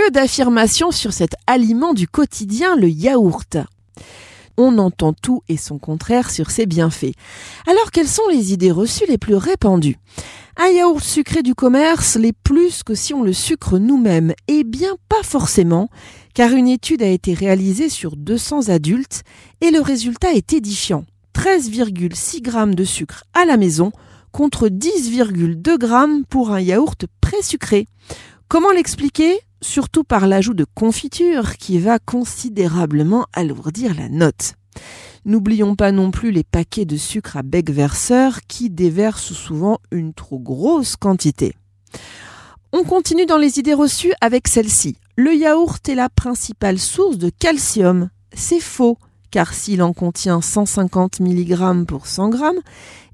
Que d'affirmations sur cet aliment du quotidien, le yaourt. On entend tout et son contraire sur ses bienfaits. Alors quelles sont les idées reçues les plus répandues? Un yaourt sucré du commerce l'est plus que si on le sucre nous-mêmes. Eh bien pas forcément, car une étude a été réalisée sur 200 adultes et le résultat est édifiant. 13,6 g de sucre à la maison contre 10,2 g pour un yaourt pré-sucré. Comment l'expliquer? Surtout par l'ajout de confiture qui va considérablement alourdir la note. N'oublions pas non plus les paquets de sucre à bec verseur qui déversent souvent une trop grosse quantité. On continue dans les idées reçues avec celle-ci. Le yaourt est la principale source de calcium. C'est faux, car s'il en contient 150 mg pour 100 g,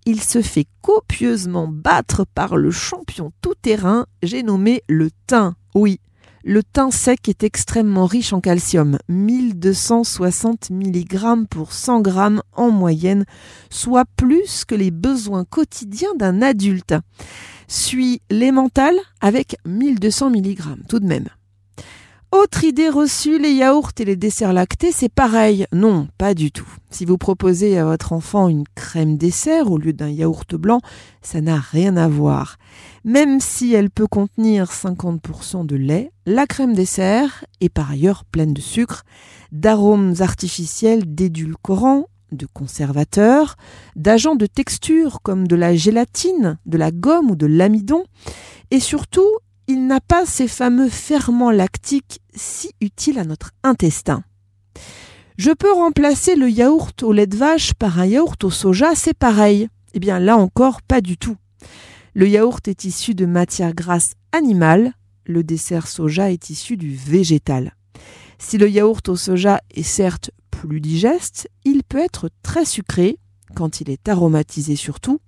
il se fait copieusement battre par le champion tout-terrain, j'ai nommé le thym. Oui, le thym sec est extrêmement riche en calcium, 1260 mg pour 100 g en moyenne, soit plus que les besoins quotidiens d'un adulte. Suit l'emmental avec 1200 mg tout de même. Autre idée reçue, les yaourts et les desserts lactés, c'est pareil. Non, pas du tout. Si vous proposez à votre enfant une crème dessert au lieu d'un yaourt blanc, ça n'a rien à voir. Même si elle peut contenir 50% de lait, la crème dessert est par ailleurs pleine de sucre, d'arômes artificiels, d'édulcorants, de conservateurs, d'agents de texture comme de la gélatine, de la gomme ou de l'amidon, et surtout il n'a pas ces fameux ferments lactiques si utiles à notre intestin. Je peux remplacer le yaourt au lait de vache par un yaourt au soja, c'est pareil. Eh bien là encore, pas du tout. Le yaourt est issu de matière grasse animale, le dessert soja est issu du végétal. Si le yaourt au soja est certes plus digeste, il peut être très sucré, quand il est aromatisé surtout,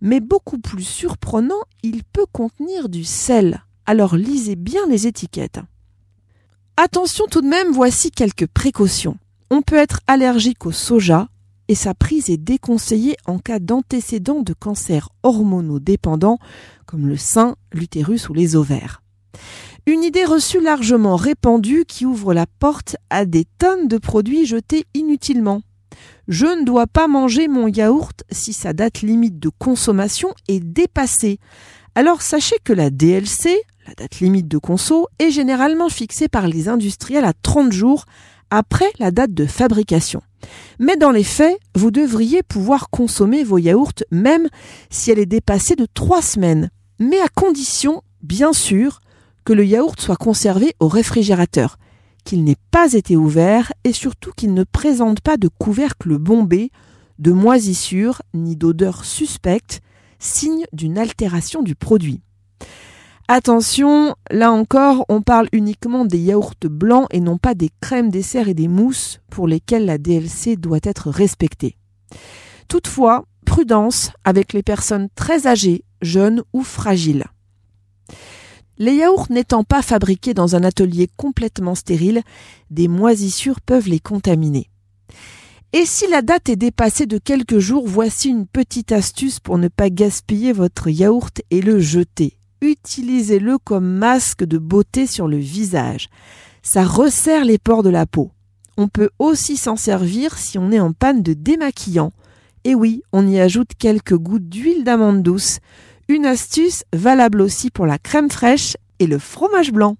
mais beaucoup plus surprenant, il peut contenir du sel alors lisez bien les étiquettes. Attention tout de même, voici quelques précautions. On peut être allergique au soja et sa prise est déconseillée en cas d'antécédents de cancers hormonaux dépendants comme le sein, l'utérus ou les ovaires. Une idée reçue largement répandue qui ouvre la porte à des tonnes de produits jetés inutilement. Je ne dois pas manger mon yaourt si sa date limite de consommation est dépassée. Alors sachez que la DLC, la date limite de conso est généralement fixée par les industriels à 30 jours après la date de fabrication. Mais dans les faits, vous devriez pouvoir consommer vos yaourts même si elle est dépassée de 3 semaines, mais à condition, bien sûr, que le yaourt soit conservé au réfrigérateur, qu'il n'ait pas été ouvert et surtout qu'il ne présente pas de couvercle bombé, de moisissure ni d'odeur suspecte, signe d'une altération du produit. Attention, là encore, on parle uniquement des yaourts blancs et non pas des crèmes desserts et des mousses pour lesquelles la DLC doit être respectée. Toutefois, prudence avec les personnes très âgées, jeunes ou fragiles. Les yaourts n'étant pas fabriqués dans un atelier complètement stérile, des moisissures peuvent les contaminer. Et si la date est dépassée de quelques jours, voici une petite astuce pour ne pas gaspiller votre yaourt et le jeter utilisez-le comme masque de beauté sur le visage. Ça resserre les pores de la peau. On peut aussi s'en servir si on est en panne de démaquillant. Et oui, on y ajoute quelques gouttes d'huile d'amande douce. Une astuce valable aussi pour la crème fraîche et le fromage blanc.